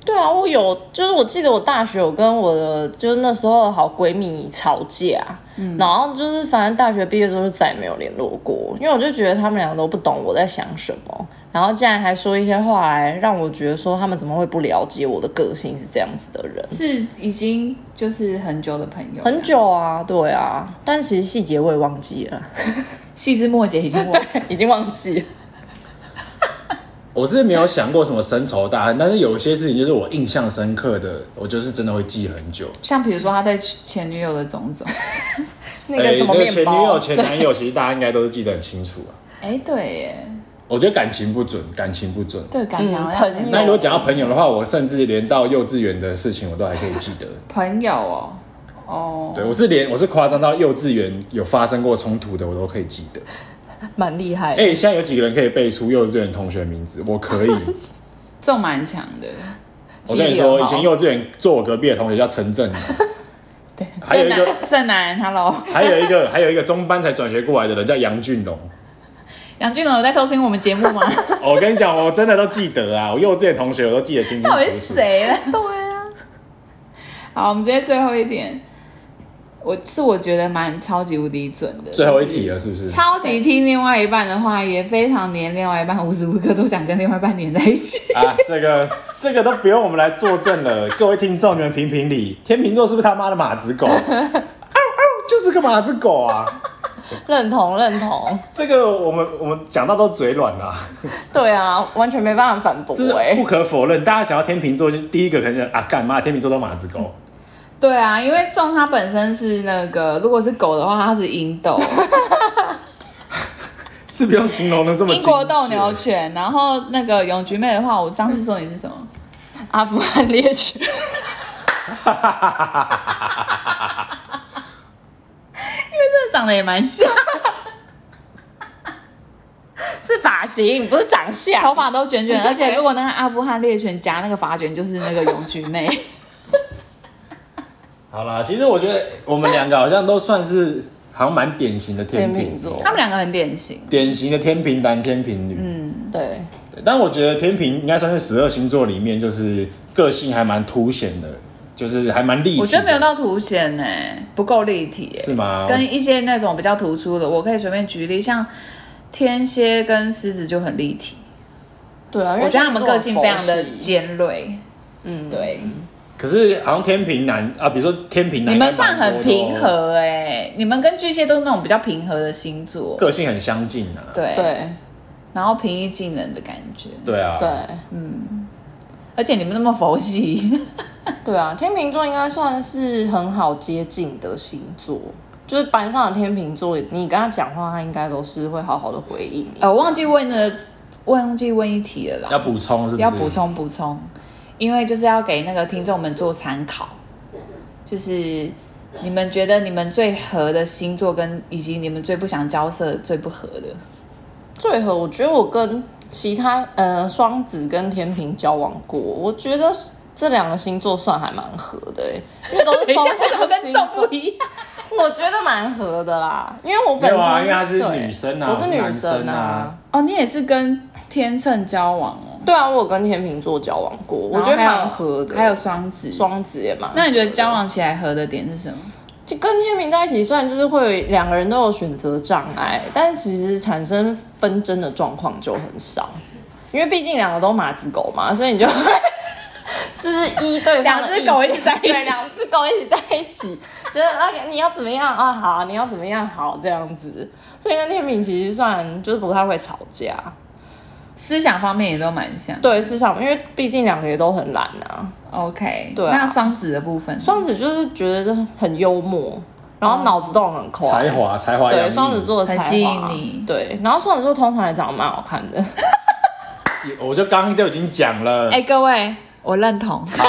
对啊，我有，就是我记得我大学有跟我的就是那时候的好闺蜜吵架，嗯，然后就是反正大学毕业之后就再也没有联络过，因为我就觉得他们两个都不懂我在想什么，然后竟然还说一些话来让我觉得说他们怎么会不了解我的个性是这样子的人，是已经就是很久的朋友，很久啊，对啊，但其实细节我也忘记了，细枝末节已经忘 对，已经忘记了。我是没有想过什么深仇大恨，但是有一些事情就是我印象深刻的，我就是真的会记很久。像比如说他在前女友的种种，那个什么面包，欸那个、前女友、前男友，其实大家应该都是记得很清楚啊。哎、欸，对耶，我觉得感情不准，感情不准。对，感情好像、嗯、那如果讲到朋友的话，我甚至连到幼稚园的事情我都还可以记得。朋友哦，哦，对，我是连我是夸张到幼稚园有发生过冲突的，我都可以记得。蛮厉害的，哎、欸，现在有几个人可以背出幼稚园同学名字？我可以，这蛮强的。我跟你说，以前幼稚园坐我隔壁的同学叫陈正南，对，还有一个正南，Hello，还有一个还有一个中班才转学过来的人叫杨俊龙。杨俊龙有在偷听我们节目吗？我跟你讲，我真的都记得啊，我幼稚园同学我都记得清清楚楚。到底谁了？对啊。好，我们直接最后一点。我是我觉得蛮超级无敌准的。最后一题了，是不是？超级听另外一半的话，也非常黏另外一半，无时无刻都想跟另外一半黏在一起。啊，这个这个都不用我们来作证了。各位听众，你们评评理，天秤座是不是他妈的马子狗？嗷嗷，就是个马子狗啊！认同认同。这个我们我们讲到都嘴软了。对啊，完全没办法反驳。哎，不可否认，大家想要天秤座，就第一个可能啊，干嘛天秤座都马子狗。嗯对啊，因为种它本身是那个，如果是狗的话，它是英斗，是不用形容的这么。英国斗牛犬，然后那个永菊妹的话，我上次说你是什么？阿富汗猎犬。因为这个长得也蛮像，是发型，不是长相，头发都卷卷，而且如果那个阿富汗猎犬夹那个发卷，就是那个永菊妹。好啦，其实我觉得我们两个好像都算是好像蛮典型的天秤座，他们两个很典型，典型的天秤男、天秤女。嗯，对。对，但我觉得天秤应该算是十二星座里面，就是个性还蛮凸显的，就是还蛮立体。我觉得没有到凸显呢，不够立体。是吗？跟一些那种比较突出的，我可以随便举例，像天蝎跟狮子就很立体。对啊，我觉得他们个性非常的尖锐。嗯，对。可是好像天平男啊，比如说天平男，你们算很平和哎、欸，你们跟巨蟹都是那种比较平和的星座，个性很相近啊。对对，然后平易近人的感觉。对啊，对，嗯，而且你们那么佛系。对啊，天秤座应该算是很好接近的星座，就是班上的天秤座，你跟他讲话，他应该都是会好好的回应你。呃，我忘记问了，忘记问一题了啦，要补充是不是？要补充补充。因为就是要给那个听众们做参考，就是你们觉得你们最合的星座跟以及你们最不想交涉、最不合的。最合，我觉得我跟其他呃双子跟天平交往过，我觉得这两个星座算还蛮合的，因为都是 风象星座不一样。我觉得蛮合的啦，因为我本身、啊、因为她是女生啊，我是女生啊。啊哦，你也是跟天秤交往哦。对啊，我有跟天秤座交往过，我觉得蛮合的。还有双子，双子也蛮。那你觉得交往起来合的点是什么？就跟天平在一起，虽然就是会两个人都有选择障碍，但是其实产生纷争的状况就很少，因为毕竟两个都马子狗嘛，所以你就会就是一对两只狗一起在一起，两只狗一起在一起，就是那个你要怎么样啊？好，你要怎么样好这样子，所以跟天平其实算就是不太会吵架。思想方面也都蛮像，对思想，因为毕竟两个也都很懒啊。OK，对啊。那双子的部分，双子就是觉得很幽默，然后脑子动很快，才华才华对，双子座的才华。很吸引你。对，然后双子座通常也长得蛮好看的。我就刚刚就已经讲了，哎，各位，我认同。好，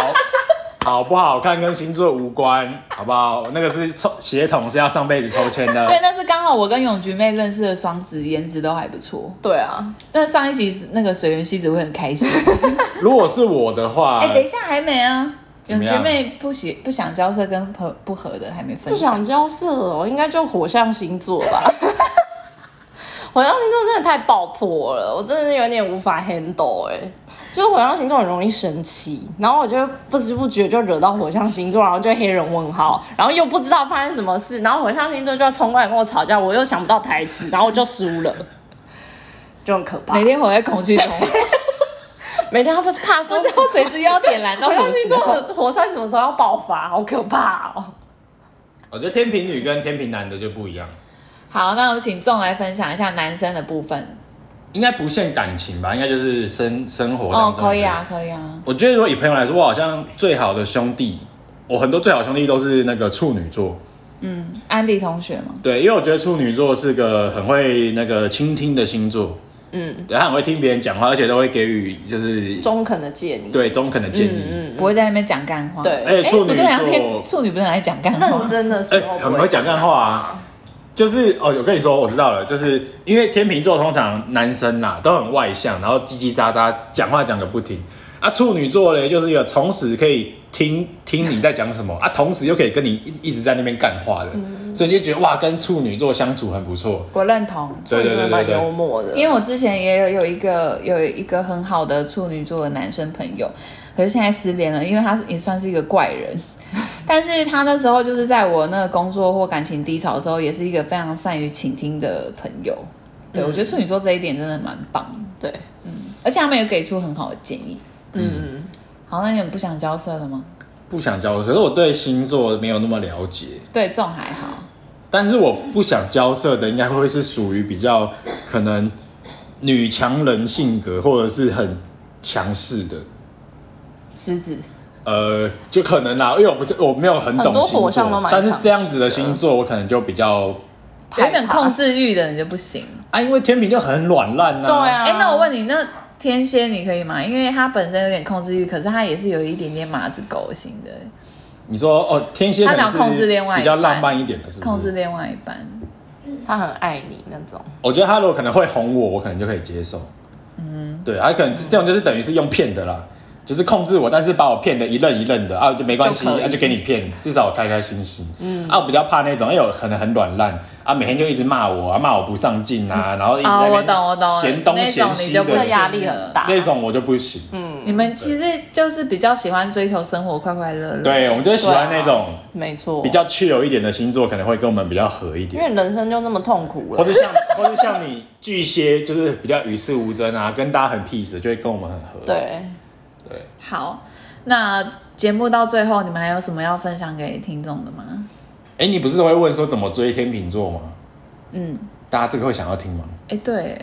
好不好看跟星座无关，好不好？那个是抽血统是要上辈子抽签的。对，但是刚好我跟永菊妹认识的双子，颜值都还不错。对啊，但上一集那个水原希子会很开心。如果是我的话，哎，等一下还没啊。永菊妹不喜不想交涉跟合不合的还没分。不想交涉哦，应该就火象星座吧。火象星座真的太爆破了，我真的是有点无法 handle 哎。就是火象星座很容易生气，然后我就不知不觉就惹到火象星座，然后就黑人问号，然后又不知道发生什么事，然后火象星座就要冲过来跟我吵架，我又想不到台词，然后我就输了，就很可怕。每天活在恐惧中，每天他不是怕说，不知道随时要点燃到火象星座。的火山什么时候要爆发，好可怕哦。我觉得天平女跟天平男的就不一样，好，那我们请众来分享一下男生的部分。应该不限感情吧，应该就是生生活哦，当中。可以啊，可以啊。我觉得如果以朋友来说，我好像最好的兄弟，我很多最好的兄弟都是那个处女座。嗯，安迪同学嘛，对，因为我觉得处女座是个很会那个倾听的星座。嗯，对，他很会听别人讲话，而且都会给予就是中肯的建议，对中肯的建议。嗯不会在那边讲干话。对而且处女不对啊，座，处女不是很爱讲干话认。真的时候哎很会讲干话啊。就是哦，我跟你说，我知道了，就是因为天秤座通常男生啦都很外向，然后叽叽喳喳讲话讲个不停啊。处女座嘞，就是一个同时可以听听你在讲什么啊，同时又可以跟你一一直在那边干话的，所以你就觉得哇，跟处女座相处很不错。我认同，对对对对幽默的，因为我之前也有有一个有一个很好的处女座的男生朋友，可是现在失联了，因为他也算是一个怪人。但是他那时候就是在我那个工作或感情低潮的时候，也是一个非常善于倾听的朋友。对、嗯我觉得处女座这一点真的蛮棒，对，嗯而且他们也给出很好的建议。嗯，好，那你们不想交涉了吗？不想交涉，可是我对星座没有那么了解。对，这种还好。但是我不想交涉的，应该会是属于比较可能女强人性格，或者是很强势的。狮子，呃，就可能啦，因为我不我没有很懂很多星座火象都蛮但是这样子的星座，我可能就比较有一点控制欲的你就不行。啊，因为天平就很软烂啊。对啊，哎、那我问你，那天蝎你可以吗？因为他本身有点控制欲，可是他也是有一点点马子狗型的，你说哦，天蝎他想控制另外比较浪漫一点的，是是？控制另外一半。他很爱你那种，我觉得他如果可能会哄我，我可能就可以接受。嗯，对，他可能这种就是等于是用骗的啦。就是控制我，但是把我骗得一愣一愣的啊，就没关系，就可以啊就给你骗，至少我开开心心。嗯，啊，我比较怕那种，因为我可能很软烂啊，每天就一直骂我啊，骂我不上进啊，然后一直哦，在那我懂我懂，边嫌东那嫌西的种你就不，这压力很大那种我就不行。嗯，你们其实就是比较喜欢追求生活快快乐乐。对，我们就喜欢那种没错，比较 chill 一点的星座，可能会跟我们比较合一点因点。为人生就那么痛苦了，或者像，或者像你巨蟹，就是比较与世无争啊，跟大家很 peace，就会跟我们很合。对，对，好，那节目到最后，你们还有什么要分享给听众的吗？哎，你不是会问说怎么追天秤座吗？嗯，大家这个会想要听吗？哎，对，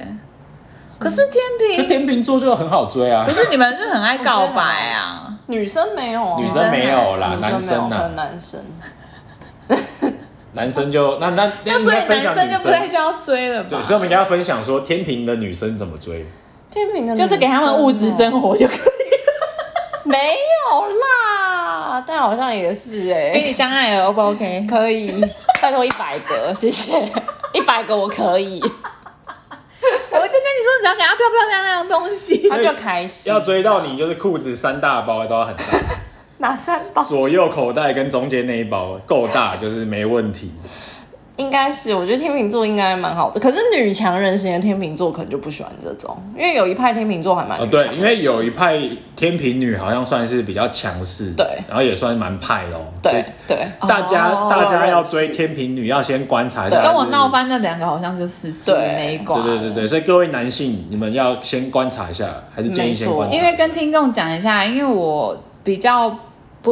可是天那平天秤座就很好追啊可。是你们就很爱告白啊？女生没有啊，女生没有啦，男生没有，可啊，男生，男生就那那那所以男生就不太需要追了吧对，？所以我们应该要分享说天平的女生怎么追。天平的女就是给他们物质生活就可以，没有啦，但好像也是哎、跟你相爱了，O 不 OK？可以，拜托一百个，谢谢，一百个我可以，我就跟你说，只要给他漂漂亮亮的东西，他就开心。要追到你，就是裤子三大包都要很大，哪三包？左右口袋跟中间那一包够大，就是没问题。应该是，我觉得天秤座应该蛮好的，可是女强人型的天秤座可能就不喜欢这种，因为有一派天秤座还蛮哦，对，因为有一派天秤女好像算是比较强势，对然后也算蛮派的哦。对对，大家、哦大家要追天秤女，要先观察一下。跟我就是闹翻那两个好像就是属于那一挂。对对对对，所以各位男性，你们要先观察一下，还是建议先观察。因为跟听众讲一下，因为我比较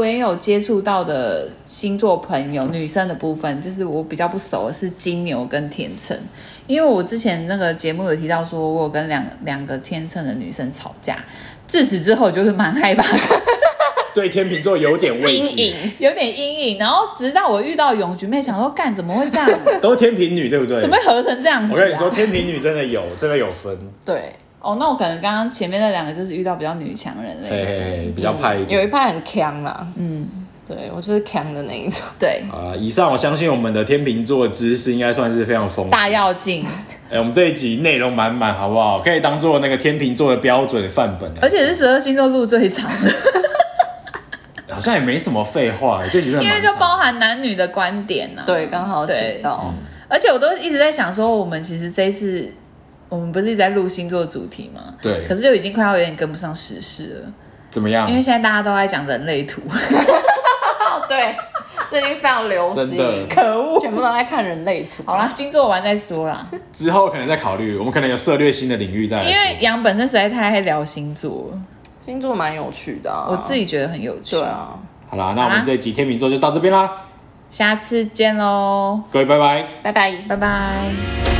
没有接触到的星座朋友，女生的部分，就是我比较不熟的是金牛跟天秤。因为我之前那个节目有提到说，我有跟两两个天秤的女生吵架，自此之后就是蛮害怕对天秤座有点阴影，有点阴影。然后直到我遇到永菊妹，想说干怎么会这样？都是天平女对不对？怎么会合成这样子、啊？我跟你说，天平女真的有，真的有分。对，哦，那我可能刚刚前面那两个就是遇到比较女强人类型，嘿嘿嘿比较派一点。有一派很强啦，嗯，对我就是强的那一种。对，啊，以上我相信我们的天秤座知识应该算是非常丰富，大要进。哎、欸，我们这一集内容满满，好不好？可以当做那个天秤座的标准范本。而且是十二星座录最长的，好像也没什么废话。这集真的因为就包含男女的观点呢、啊。对，刚好请到、嗯。而且我都一直在想说，我们其实这一次我们不是一直在录星座主题吗？对。可是就已经快要有点跟不上时事了。怎么样？因为现在大家都在讲人类图。对。最近非常流行，可恶，全部都在看人类图。好啦，星座完再说啦。之后可能再考虑，我们可能有涉猎新的领域再来。因为杨本身实在太爱聊星座，星座蛮有趣的、啊，我自己觉得很有趣。对啊，好啦，那我们这一集天秤座就到这边啦，下次见喽，各位拜拜，拜拜，拜拜。